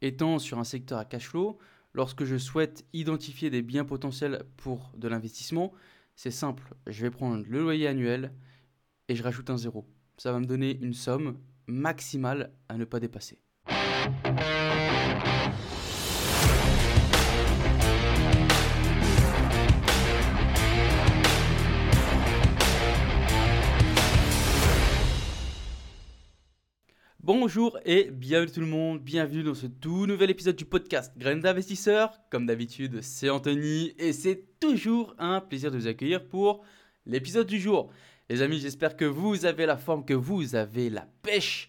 Étant sur un secteur à cash flow, lorsque je souhaite identifier des biens potentiels pour de l'investissement, c'est simple, je vais prendre le loyer annuel et je rajoute un zéro. Ça va me donner une somme maximale à ne pas dépasser. Bonjour et bienvenue tout le monde, bienvenue dans ce tout nouvel épisode du podcast Graines d'investisseurs. Comme d'habitude, c'est Anthony et c'est toujours un plaisir de vous accueillir pour l'épisode du jour. Les amis, j'espère que vous avez la forme, que vous avez la pêche.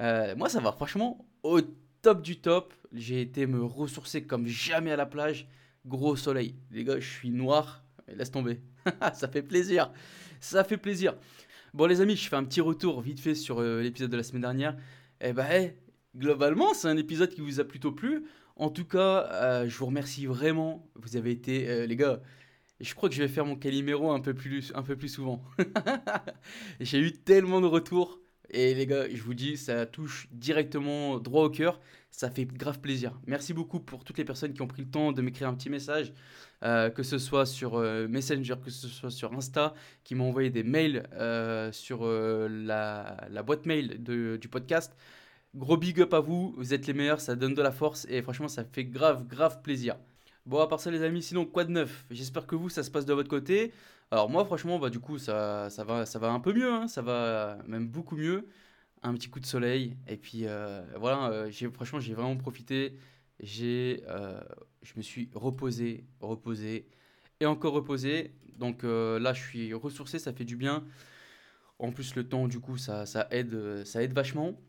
Euh, moi, ça va franchement au top du top. J'ai été me ressourcer comme jamais à la plage. Gros soleil. Les gars, je suis noir. Laisse tomber. ça fait plaisir. Ça fait plaisir. Bon les amis, je fais un petit retour vite fait sur euh, l'épisode de la semaine dernière. Eh ben, globalement, c'est un épisode qui vous a plutôt plu. En tout cas, euh, je vous remercie vraiment. Vous avez été, euh, les gars, je crois que je vais faire mon Calimero un peu plus, un peu plus souvent. J'ai eu tellement de retours. Et les gars, je vous dis, ça touche directement droit au cœur. Ça fait grave plaisir. Merci beaucoup pour toutes les personnes qui ont pris le temps de m'écrire un petit message. Euh, que ce soit sur euh, Messenger, que ce soit sur Insta, qui m'ont envoyé des mails euh, sur la, boîte mail du podcast. Gros big up à vous, vous êtes les meilleurs, ça donne de la force et franchement ça fait grave, grave plaisir. Bon, à part ça les amis, sinon quoi de neuf? J'espère que vous, ça se passe de votre côté. Alors moi franchement, bah, du coup ça, ça, va, ça va un peu mieux, hein. ça va même beaucoup mieux. Un petit coup de soleil et puis voilà, j'ai franchement j'ai vraiment profité j'ai, euh, je me suis reposé, reposé et encore reposé. Donc euh, là, je suis ressourcé, ça fait du bien. En plus, le temps, du coup, ça, aide, ça aide vachement.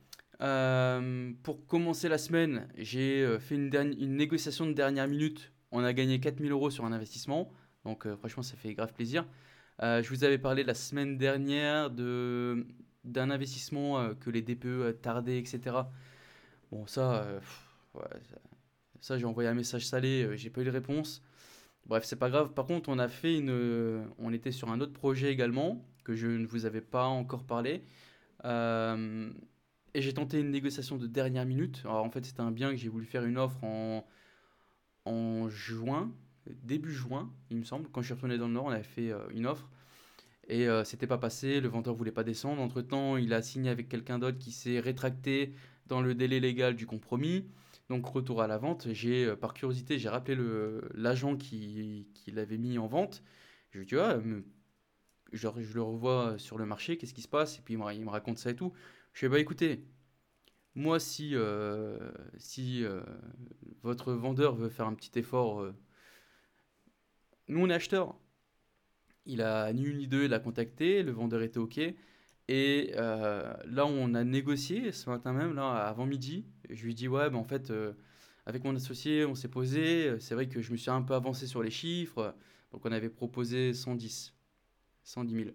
Euh, pour commencer la semaine, j'ai fait une, une, négociation de dernière minute. On a gagné 4000 euros sur un investissement. Donc franchement, ça fait grave plaisir. je vous avais parlé la semaine dernière de, d'un investissement que les DPE tardaient, etc. Bon, ça, ouais, ça ça, j'ai envoyé un message salé, euh, j'ai pas eu de réponse. Bref, c'est pas grave. Par contre, on a fait une. Euh, on était sur un autre projet également, que je ne vous avais pas encore parlé. Euh, et j'ai tenté une négociation de dernière minute. Alors, en fait, c'était un bien que j'ai voulu faire une offre en, en juin, début juin, il me semble. Quand je suis retourné dans le Nord, on avait fait une offre. Et c'était pas passé, le vendeur voulait pas descendre. Entre temps, il a signé avec quelqu'un d'autre qui s'est rétracté dans le délai légal du compromis. Donc retour à la vente, j'ai euh, par curiosité, j'ai rappelé l'agent qui, qui l'avait mis en vente. Je lui ah, je, je, le revois sur le marché, qu'est-ce qui se passe? Et puis il me, raconte ça et tout. Je lui dis, bah écoutez, moi si, euh, si euh, votre vendeur veut faire un petit effort, nous on est acheteur. Il a ni une ni deux, il a contacté, le vendeur était OK. Et euh, là, on a négocié ce matin même, là, avant midi. Je lui dis, ouais, ben, en fait, euh, avec mon associé, on s'est posé. C'est vrai que je me suis un peu avancé sur les chiffres. Donc, on avait proposé 110, 110 000.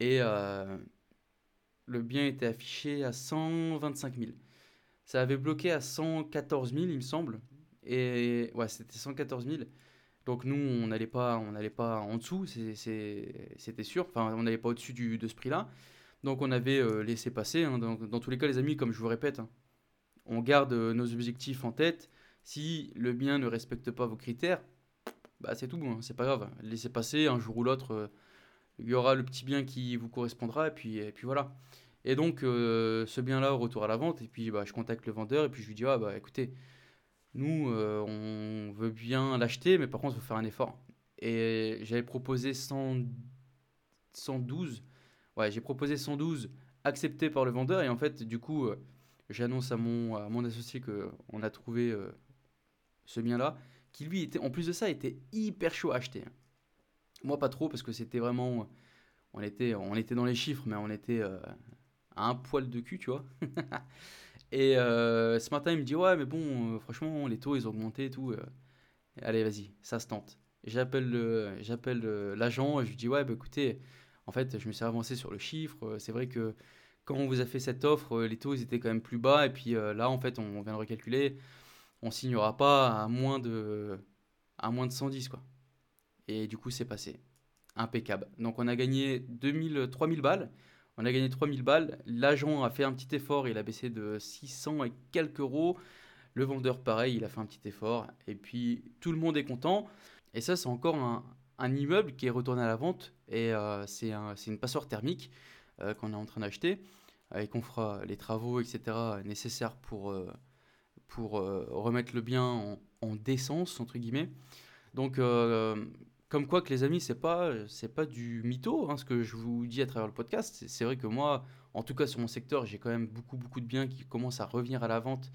Et euh, le bien était affiché à 125 000. Ça avait bloqué à 114 000, il me semble. Et ouais, c'était 114 000. Donc nous, on n'allait pas, on pas en dessous, c'était sûr. Enfin, on n'allait pas au-dessus de ce prix-là. Donc on avait euh, laissé passer. Hein, dans, tous les cas, les amis, comme je vous répète, hein, on garde euh, nos objectifs en tête. Si le bien ne respecte pas vos critères, bah c'est tout bon, hein, c'est pas grave. Laissez passer, un jour ou l'autre, euh, il y aura le petit bien qui vous correspondra, et puis, et puis voilà. Et donc, ce bien-là, retour à la vente, et puis bah, je contacte le vendeur, et puis je lui dis, ah bah écoutez, nous, on veut bien l'acheter, mais par contre, il faut faire un effort. Et j'avais proposé 100, 112 Ouais, j'ai proposé 112, accepté par le vendeur, et en fait, du coup, euh, j'annonce à mon, à mon associé qu'on a trouvé euh, ce bien-là, qui lui était, en plus de ça, était hyper chaud à acheter. Moi, pas trop, parce que c'était vraiment. On était, on était dans les chiffres, mais on était euh, à un poil de cul, tu vois. et ce matin, il me dit Ouais, mais bon, franchement, les taux, ils ont augmenté et tout. allez, vas-y, ça se tente. J'appelle l'agent, et je lui dis Ouais, bah écoutez en fait, je me suis avancé sur le chiffre. Euh, c'est vrai que quand on vous a fait cette offre, euh, les taux étaient quand même plus bas. Et puis euh, là, en fait, on vient de recalculer. On signera pas à moins de, à moins de 110. Quoi. Et du coup, c'est passé. Impeccable. Donc, on a gagné 2000, 3000 balles. On a gagné 3000 balles. L'agent a fait un petit effort. Il a baissé de 600 et quelques euros. Le vendeur, pareil, il a fait un petit effort. Et puis, tout le monde est content. Et ça, c'est encore un, immeuble qui est retourné à la vente. Et euh, c'est une passoire thermique euh, qu'on est en train d'acheter. et qu'on fera les travaux, etc., nécessaires pour, pour remettre le bien en, en, décence, entre guillemets. Donc, comme quoi que les amis, c'est pas c'est pas du mytho, hein, ce que je vous dis à travers le podcast. C'est vrai que moi, en tout cas sur mon secteur, j'ai quand même beaucoup beaucoup de biens qui commencent à revenir à la vente,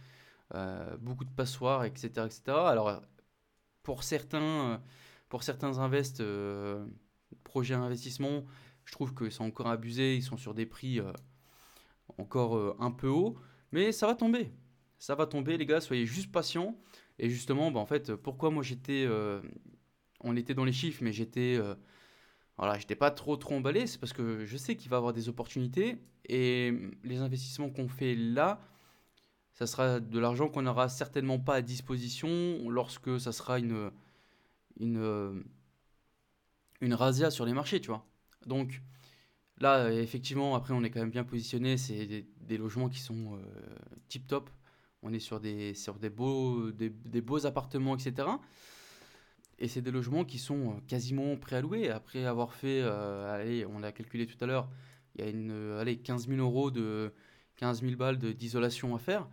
euh, beaucoup de passoires, etc., etc. Alors pour certains pour certains invests, euh, projets investissement, je trouve que c'est encore abusé. Ils sont sur des prix euh, encore un peu hauts, mais ça va tomber. Ça va tomber, les gars. Soyez juste patients. Et justement, bah, en fait, pourquoi moi j'étais on était dans les chiffres, mais j'étais euh, voilà, j'étais pas trop trop emballé. C'est parce que je sais qu'il va avoir des opportunités et les investissements qu'on fait là, ça sera de l'argent qu'on n'aura certainement pas à disposition lorsque ça sera une une une razzia sur les marchés, tu vois. Donc là, effectivement, après, on est quand même bien positionné. C'est des, logements qui sont euh, tip top. On est sur des sur beaux des beaux appartements, etc. Et c'est des logements qui sont euh, quasiment préalloués. Après avoir fait, euh, allez, on l'a calculé tout à l'heure, il y a une, euh, allez, 15 000 euros de 15 000 balles d'isolation à faire.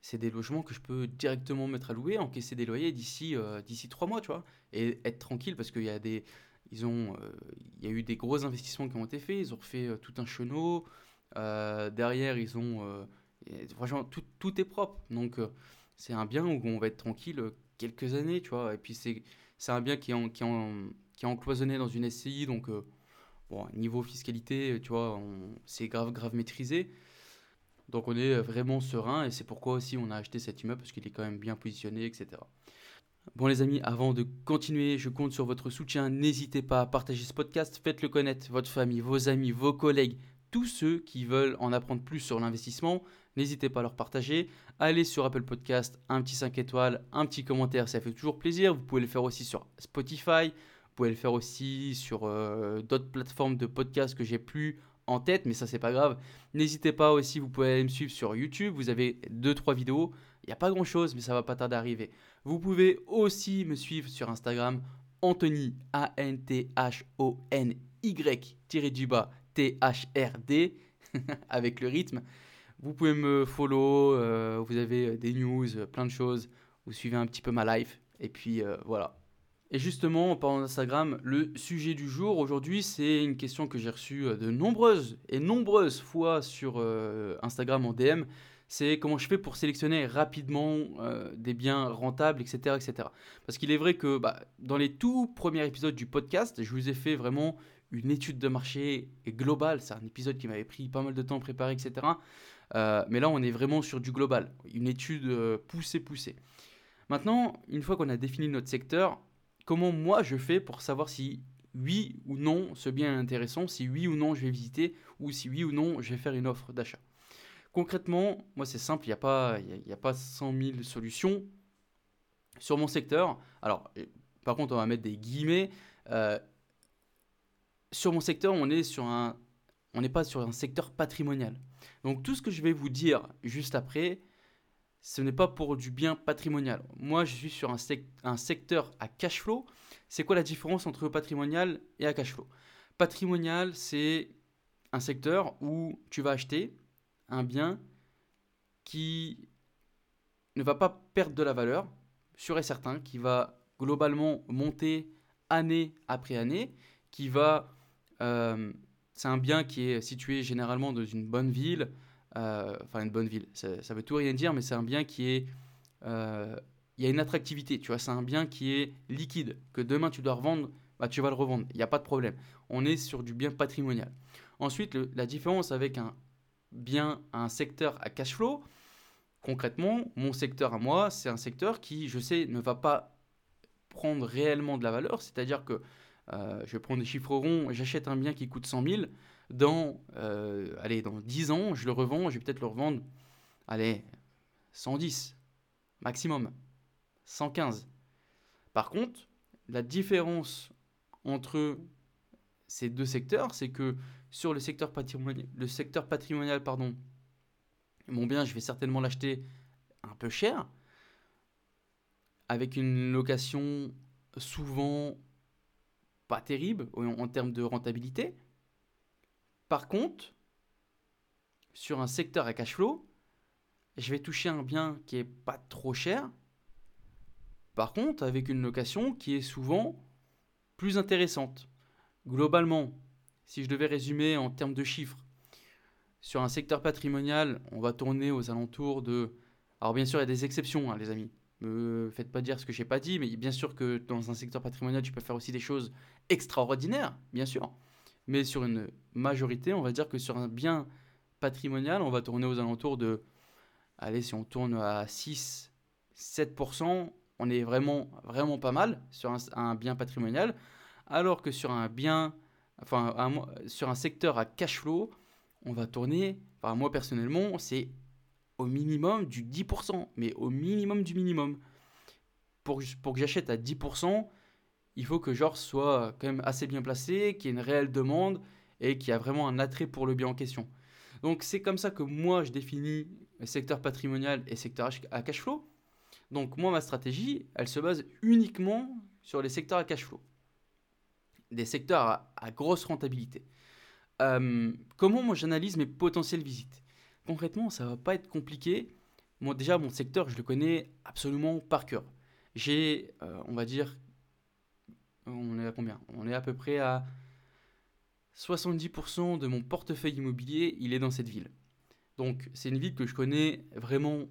C'est des logements que je peux directement mettre à louer, encaisser des loyers d'ici d'ici trois mois, tu vois, et être tranquille parce qu'il y a des, ils ont, il y a eu des gros investissements qui ont été faits. Ils ont refait tout un chenot. derrière, ils ont, franchement, tout, tout, est propre. Donc, c'est un bien où on va être tranquille quelques années, tu vois. Et puis c'est c'est un bien qui est, est encloisonné dans une SCI, donc euh, bon, niveau fiscalité, tu vois, c'est grave, grave maîtrisé. Donc on est vraiment serein et c'est pourquoi aussi on a acheté cet immeuble parce qu'il est quand même bien positionné, etc. Bon les amis, avant de continuer, je compte sur votre soutien. N'hésitez pas à partager ce podcast, faites-le connaître, votre famille, vos amis, vos collègues, tous ceux qui veulent en apprendre plus sur l'investissement. N'hésitez pas à leur partager. Allez sur Apple Podcast, un petit 5 étoiles, un petit commentaire, ça fait toujours plaisir. Vous pouvez le faire aussi sur Spotify. Vous pouvez le faire aussi sur euh, d'autres plateformes de podcast que j'ai plus en tête, mais ça c'est pas grave. N'hésitez pas aussi, vous pouvez aller me suivre sur YouTube. Vous avez 2-3 vidéos. Il n'y a pas grand chose, mais ça va pas tarder d'arriver. Vous pouvez aussi me suivre sur Instagram, Anthony, A-N-T-H-O-N-Y, T-H-R-D, avec le rythme. Vous pouvez me follow, euh, vous avez euh, des news, euh, plein de choses. Vous suivez un petit peu ma life. Et puis voilà. Et justement, en parlant d'Instagram, le sujet du jour aujourd'hui, c'est une question que j'ai reçue de nombreuses et nombreuses fois sur Instagram en DM. C'est comment je fais pour sélectionner rapidement des biens rentables, etc. etc. Parce qu'il est vrai que bah, dans les tout premiers épisodes du podcast, je vous ai fait vraiment une étude de marché globale. C'est un épisode qui m'avait pris pas mal de temps à préparer, etc. Euh, mais là, on est vraiment sur du global, une étude euh, poussée, poussée. Maintenant, une fois qu'on a défini notre secteur, comment moi je fais pour savoir si oui ou non ce bien est intéressant, si oui ou non je vais visiter, ou si oui ou non je vais faire une offre d'achat? Concrètement, moi c'est simple, il n'y a, pas, y a pas 100 000 solutions. Sur mon secteur, alors par contre on va mettre des guillemets, euh, sur mon secteur on est sur un on n'est pas sur un secteur patrimonial. Donc tout ce que je vais vous dire juste après, ce n'est pas pour du bien patrimonial. Moi, je suis sur un, un secteur à cash flow. C'est quoi la différence entre patrimonial et à cash flow? Patrimonial, c'est un secteur où tu vas acheter un bien qui ne va pas perdre de la valeur, sûr et certain, qui va globalement monter année après année, qui va euh, c'est un bien qui est situé généralement dans une bonne ville, euh, enfin une bonne ville, ça, veut tout rien dire, mais c'est un bien qui est... Euh, il y a une attractivité, tu vois, c'est un bien qui est liquide, que demain tu dois revendre, bah, tu vas le revendre, il n'y a pas de problème. On est sur du bien patrimonial. Ensuite, la différence avec un bien, un secteur à cash flow, concrètement, mon secteur à moi, c'est un secteur qui, je sais, ne va pas prendre réellement de la valeur, c'est-à-dire que euh, je prendre des chiffres ronds, j'achète un bien qui coûte 100 000, dans, euh, allez, dans 10 ans, je le revends, je vais peut-être le revendre, allez, 110 maximum, 115. Par contre, la différence entre ces deux secteurs, c'est que sur le secteur patrimonial, le secteur patrimonial pardon, mon bien, je vais certainement l'acheter un peu cher. avec une location souvent pas terrible en, termes de rentabilité. Par contre, sur un secteur à cash flow, je vais toucher un bien qui est pas trop cher. Par contre, avec une location qui est souvent plus intéressante. Globalement, si je devais résumer en termes de chiffres, sur un secteur patrimonial, on va tourner aux alentours de... Alors bien sûr, il y a des exceptions, hein, les amis. Me faites pas dire ce que j'ai pas dit, mais bien sûr que dans un secteur patrimonial, tu peux faire aussi des choses extraordinaires, bien sûr. Mais sur une majorité, on va dire que sur un bien patrimonial, on va tourner aux alentours de... Allez, si on tourne à 6, 7%, on est vraiment, vraiment pas mal sur un, bien patrimonial. Alors que sur un bien, enfin, sur un secteur à cash flow, on va tourner, enfin, moi personnellement, c'est au minimum du 10%, mais au minimum du minimum. Pour, que j'achète à 10%, il faut que genre soit quand même assez bien placé, qu'il y ait une réelle demande et qu'il y a vraiment un attrait pour le bien en question. Donc c'est comme ça que moi je définis secteur patrimonial et secteur à cash flow. Donc moi ma stratégie, elle se base uniquement sur les secteurs à cash flow. Des secteurs à, grosse rentabilité. Euh, comment moi j'analyse mes potentielles visites? Concrètement, ça va pas être compliqué. Moi, déjà, mon secteur, je le connais absolument par cœur. J'ai, euh, on va dire, on est à combien? On est à peu près à 70% de mon portefeuille immobilier, il est dans cette ville. Donc, c'est une ville que je connais vraiment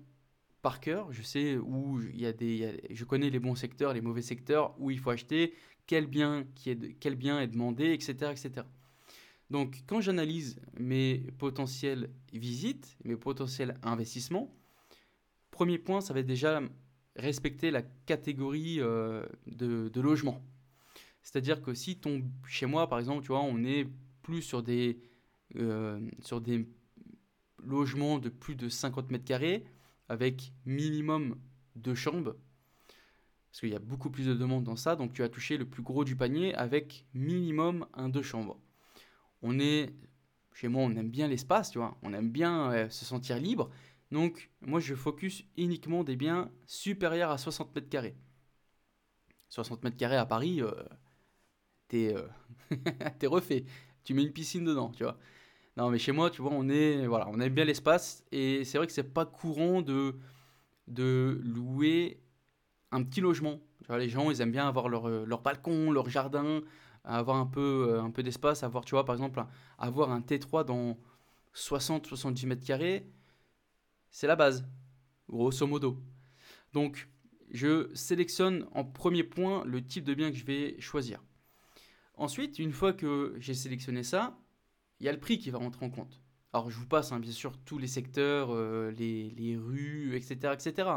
par cœur. Je sais où il y a des, je connais les bons secteurs, les mauvais secteurs, où il faut acheter, quel bien, qui est, quel bien est demandé, etc., etc. Donc, quand j'analyse mes potentielles visites, mes potentiels investissements, premier point, ça va déjà respecter la catégorie euh, de, logement. C'est-à-dire que si ton, chez moi, par exemple, tu vois, on est plus sur des, euh, sur des logements de plus de 50 mètres carrés, avec minimum deux chambres, parce qu'il y a beaucoup plus de demandes dans ça, donc tu as touché le plus gros du panier avec minimum un deux chambres on est, chez moi, on aime bien l'espace, tu vois, on aime bien euh, se sentir libre. Donc, moi, je focus uniquement des biens supérieurs à 60 mètres carrés. 60 mètres carrés à Paris, euh, euh, t'es refait. Tu mets une piscine dedans, tu vois. Non, mais chez moi, tu vois, on est, voilà, on aime bien l'espace et c'est vrai que c'est pas courant de, de louer un petit logement. Tu vois, les gens, ils aiment bien avoir leur, leur balcon, leur jardin, avoir un peu, euh, un peu d'espace, avoir, tu vois, par exemple, avoir un T3 dans 60-70 mètres carrés, c'est la base, grosso modo. Donc, je sélectionne en premier point le type de bien que je vais choisir. Ensuite, une fois que j'ai sélectionné ça, il y a le prix qui va rentrer en compte. Alors, je vous passe hein, bien sûr tous les secteurs, euh, les, les, rues, etc., etc.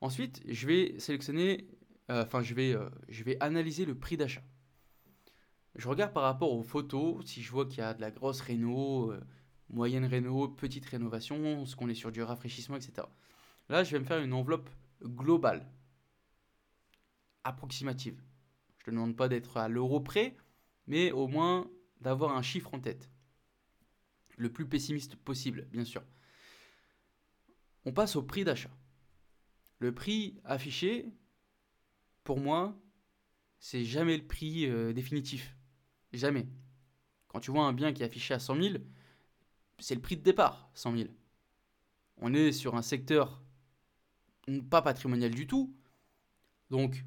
Ensuite, je vais sélectionner, euh, enfin, je, je vais analyser le prix d'achat. Je regarde par rapport aux photos, si je vois qu'il y a de la grosse réno, euh, moyenne réno, petite rénovation, ce qu'on est sur du rafraîchissement, etc. Là, je vais me faire une enveloppe globale, approximative. Je ne te demande pas d'être à l'euro près, mais au moins d'avoir un chiffre en tête. Le plus pessimiste possible, bien sûr. On passe au prix d'achat. Le prix affiché, pour moi, c'est jamais le prix euh, définitif. Jamais. Quand tu vois un bien qui est affiché à 100 000, c'est le prix de départ, 100 000. On est sur un secteur pas patrimonial du tout. Donc,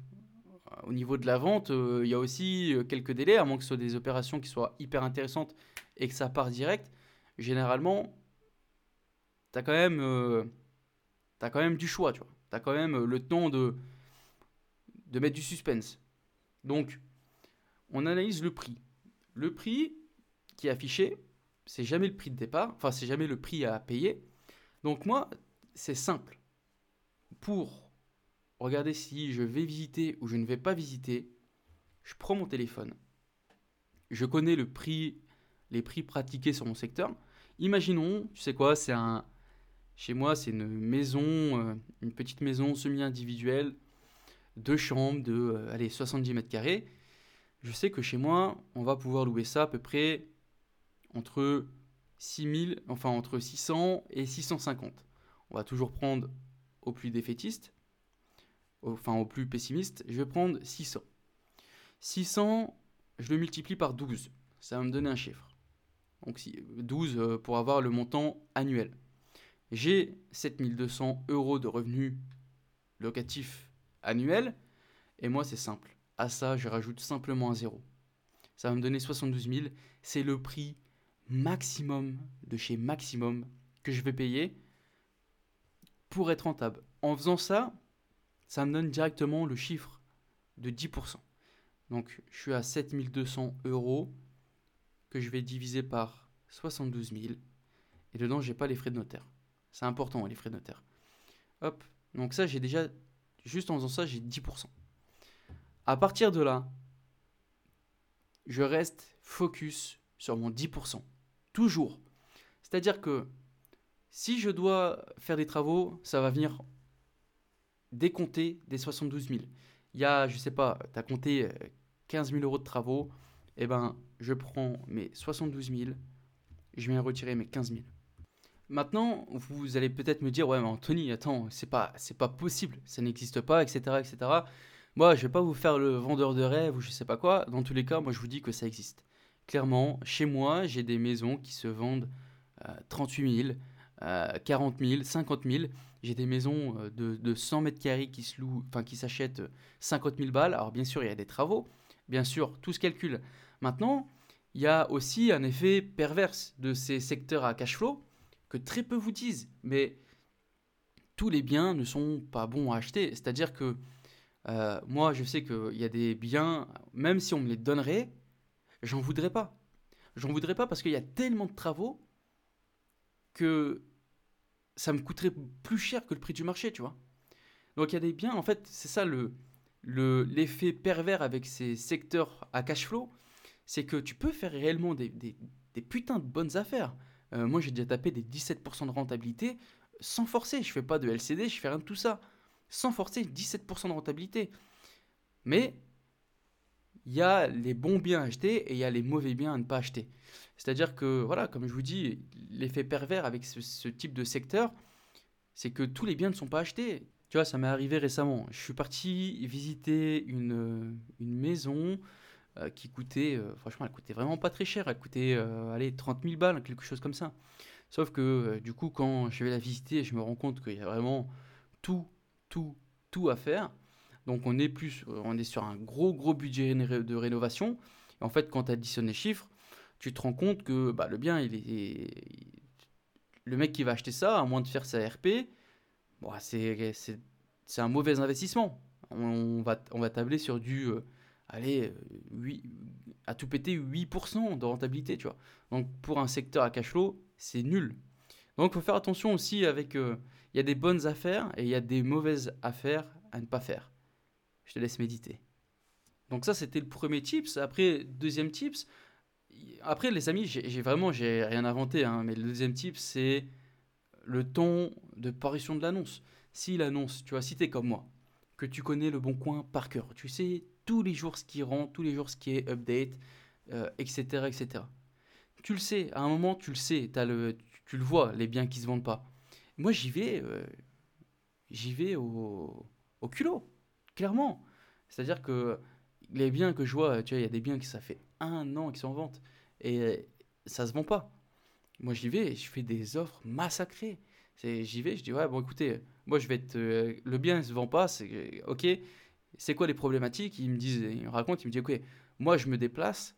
au niveau de la vente, euh, il y a aussi euh, quelques délais, à moins que ce soit des opérations qui soient hyper intéressantes et que ça part direct. Généralement, tu as, quand même, euh, as quand même du choix, tu vois. Tu as quand même le temps de, de mettre du suspense. Donc, on analyse le prix. Le prix qui est affiché, c'est jamais le prix de départ, enfin c'est jamais le prix à payer. Donc moi, c'est simple. Pour regarder si je vais visiter ou je ne vais pas visiter, je prends mon téléphone. Je connais le prix, les prix pratiqués sur mon secteur. Imaginons, tu sais quoi, c'est un chez moi, c'est une maison, euh, une petite maison semi-individuelle, deux chambres de euh, allez, 70 mètres carrés je sais que chez moi, on va pouvoir louer ça à peu près entre 6000, enfin entre 600 et 650. On va toujours prendre au plus défaitiste. enfin au plus pessimiste, je vais prendre 600. 600, je le multiplie par 12. Ça va me donner un chiffre. Donc 12 euh, pour avoir le montant annuel. J'ai 7200 euros de revenus locatifs annuels. Et moi, c'est simple. À ça, je rajoute simplement un zéro. Ça va me donner 72 000. C'est le prix maximum de chez Maximum que je vais payer pour être rentable. En faisant ça, ça me donne directement le chiffre de 10%. Donc je suis à 7200 euros que je vais diviser par 72 000. Et dedans, j'ai pas les frais de notaire. C'est important, les frais de notaire. Hop. Donc ça, j'ai déjà, juste en faisant ça, j'ai 10%. À partir de là, je reste focus sur mon 10%. Toujours. C'est-à-dire que si je dois faire des travaux, ça va venir décompter des 72 000. Il y a, je sais pas, tu as compté 15 000 euros de travaux, eh ben, je prends mes 72 000, je viens retirer mes 15 000. Maintenant, vous allez peut-être me dire, ouais, mais Anthony, attends, c'est pas, c'est pas possible, ça n'existe pas, etc., etc. Moi, je vais pas vous faire le vendeur de rêve ou je sais pas quoi. Dans tous les cas, moi, je vous dis que ça existe. Clairement, chez moi, j'ai des maisons qui se vendent 38 000, 40 000, 50 000. J'ai des maisons euh, de, de, 100 mètres carrés qui se louent, enfin qui s'achètent 50 000 balles. Alors bien sûr, il y a des travaux, bien sûr, tout se calcule. Maintenant, il y a aussi un effet perverse de ces secteurs à cash flow que très peu vous disent. Mais tous les biens ne sont pas bons à acheter. C'est-à-dire que euh, moi, je sais qu'il y a des biens, même si on me les donnerait, j'en voudrais pas. J'en voudrais pas parce qu'il y a tellement de travaux que ça me coûterait plus cher que le prix du marché, tu vois. Donc il y a des biens, en fait, c'est ça le l'effet pervers avec ces secteurs à cash flow, c'est que tu peux faire réellement des, des, putains de bonnes affaires. Euh, moi, j'ai déjà tapé des 17% de rentabilité sans forcer. Je fais pas de LCD, je fais rien de tout ça. Sans forcer, 17% de rentabilité. Mais il y a les bons biens à acheter et il y a les mauvais biens à ne pas acheter. C'est-à-dire que, voilà, comme je vous dis, l'effet pervers avec ce, type de secteur, c'est que tous les biens ne sont pas achetés. Tu vois, ça m'est arrivé récemment. Je suis parti visiter une, une maison euh, qui coûtait, euh, franchement, elle coûtait vraiment pas très cher. Elle coûtait, euh, allez, 30 000 balles, quelque chose comme ça. Sauf que, du coup, quand je vais la visiter, je me rends compte qu'il y a vraiment tout, tout, tout à faire. Donc, on est, plus, on est sur un gros, gros budget de rénovation. En fait, quand tu additionnes les chiffres, tu te rends compte que bah, le bien, il est. Le mec qui va acheter ça, à moins de faire sa RP, bon, c'est un mauvais investissement. On va, on va tabler sur du. Euh, allez, 8, à tout péter 8% de rentabilité, tu vois. Donc pour un secteur à cash flow, c'est nul. Donc il faut faire attention aussi avec. Euh, il y a des bonnes affaires et il y a des mauvaises affaires à ne pas faire. Je te laisse méditer. Donc ça, c'était le premier tips. Après, deuxième tips, après, les amis, j'ai vraiment j'ai rien inventé, hein, mais le deuxième type, c'est le ton de parution de l'annonce. Si l'annonce, tu vois, si es comme moi, que tu connais le bon coin par cœur, tu sais tous les jours ce qui rentre, tous les jours ce qui est update, etc., euh, etc. Tu le sais, à un moment, tu le sais, le, tu, le vois, les biens qui se vendent pas. Moi, j'y vais, euh, j'y vais au, culot, clairement. C'est-à-dire que les biens que je vois, tu vois, il y a des biens qui ça fait un an qui sont en vente et ça se vend pas. Moi, j'y vais, je fais des offres massacrées. J'y vais, je dis, ouais, bon, écoutez, moi, je vais être. Euh, le bien ne se vend pas, c'est ok. C'est quoi les problématiques? Ils me disent, ils me racontent, ils me disent, ok, moi, je me déplace,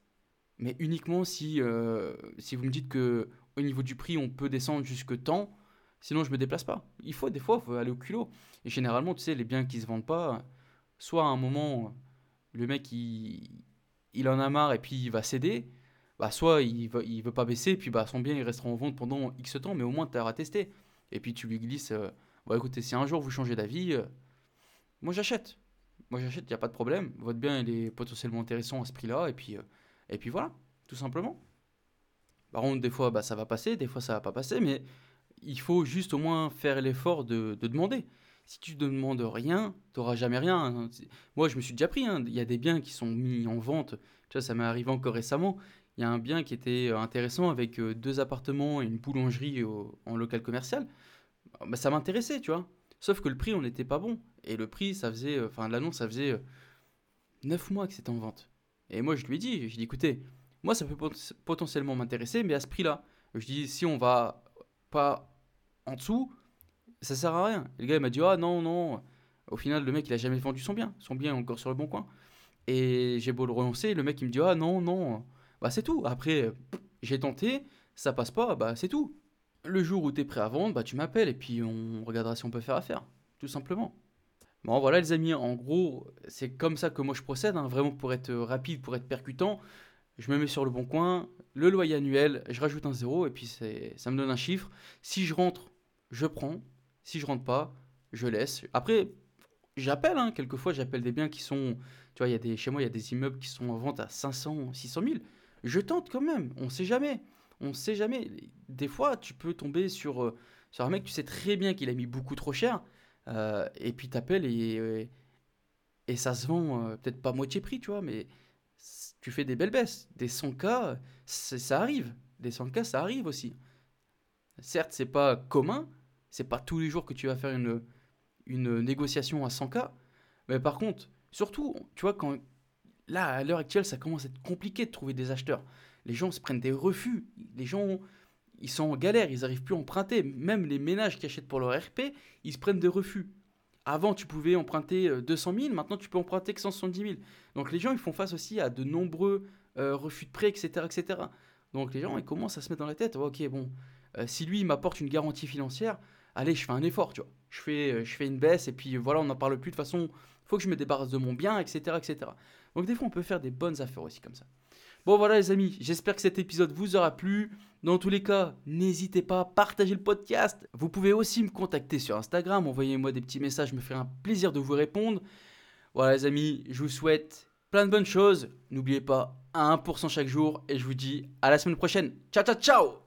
mais uniquement si, euh, si vous me dites que au niveau du prix, on peut descendre jusque temps, sinon, je me déplace pas. Il faut, des fois, faut aller au culot. Et généralement, tu sais, les biens qui se vendent pas, soit à un moment le mec il, il en a marre et puis il va céder, bah soit il veut, il veut pas baisser, puis bah son bien il restera en vente pendant X temps, mais au moins tu auras testé. Et puis tu lui glisses, euh, bon écoutez, si un jour vous changez d'avis, euh, moi j'achète. Moi j'achète, il n'y a pas de problème. Votre bien il est potentiellement intéressant à ce prix-là, et puis, euh, et puis voilà, tout simplement. Par contre, des fois bah, ça va passer, des fois ça va pas passer, mais il faut juste au moins faire l'effort de, de demander si tu ne demandes rien, tu n'auras jamais rien. Hein. Moi, je me suis déjà pris. Hein. Il y a des biens qui sont mis en vente. Vois, ça m'est arrivé encore récemment. Il y a un bien qui était euh, intéressant avec euh, deux appartements et une boulangerie en local commercial. Bah, ça m'intéressait, tu vois. Sauf que le prix, on n'était pas bon. Et le prix, ça faisait, euh, enfin l'annonce, ça faisait 9 mois que c'était en vente. Et moi, je lui ai dit, je dit, écoutez, moi, ça peut potentiellement m'intéresser, mais à ce prix-là. Je dis, si on va pas en dessous, ça sert à rien. Le gars, il m'a dit, ah non, non. Au final, le mec, il a jamais vendu son bien. Son bien est encore sur le bon coin. Et j'ai beau le relancer, le mec, il me dit, ah non, non. Bah, c'est tout. Après, j'ai tenté, ça passe pas, bah, c'est tout. Le jour où tu es prêt à vendre, bah, tu m'appelles et puis on regardera si on peut faire affaire. Tout simplement. Bon, voilà, les amis, en gros, c'est comme ça que moi je procède, hein, vraiment pour être rapide, pour être percutant je me mets sur le bon coin, le loyer annuel, je rajoute un zéro et puis ça me donne un chiffre. Si je rentre, je prends. Si je rentre pas, je laisse. Après, j'appelle, hein, quelquefois j'appelle des biens qui sont, tu vois, y a des, chez moi il y a des immeubles qui sont en vente à 500, 600 000. Je tente quand même, on sait jamais. On sait jamais. Des fois, tu peux tomber sur, euh, sur un mec, tu sais très bien qu'il a mis beaucoup trop cher, euh, et puis t'appelles et, et ça se vend euh, peut-être pas moitié prix, tu vois, mais tu fais des belles baisses. Des 100K, ça arrive. Des 100K, ça arrive aussi. Certes, c'est pas commun, c'est pas tous les jours que tu vas faire une, une négociation à 100K, mais par contre, surtout, tu vois, quand là, à l'heure actuelle, ça commence à être compliqué de trouver des acheteurs. Les gens se prennent des refus, les gens, ils sont en galère, ils n'arrivent plus à emprunter. Même les ménages qui achètent pour leur RP, ils se prennent des refus. Avant, tu pouvais emprunter 200 euh, 000, maintenant tu peux emprunter que 170 000. Donc les gens, ils font face aussi à de nombreux euh, refus de prêt, etc., etc. Donc les gens, ils commencent à se mettre dans la tête, ok, bon, euh, si lui, m'apporte une garantie financière, allez, je fais un effort, tu vois. Je fais, je fais une baisse, et puis voilà, on n'en parle plus, de toute façon, faut que je me débarrasse de mon bien, etc., etc. Donc des fois, on peut faire des bonnes affaires aussi comme ça. Bon voilà les amis, j'espère que cet épisode vous aura plu. Dans tous les cas, n'hésitez pas à partager le podcast. Vous pouvez aussi me contacter sur Instagram, envoyez-moi des petits messages, me faire un plaisir de vous répondre. Voilà les amis, je vous souhaite plein de bonnes choses. N'oubliez pas, 1% chaque jour et je vous dis à la semaine prochaine. Ciao ciao ciao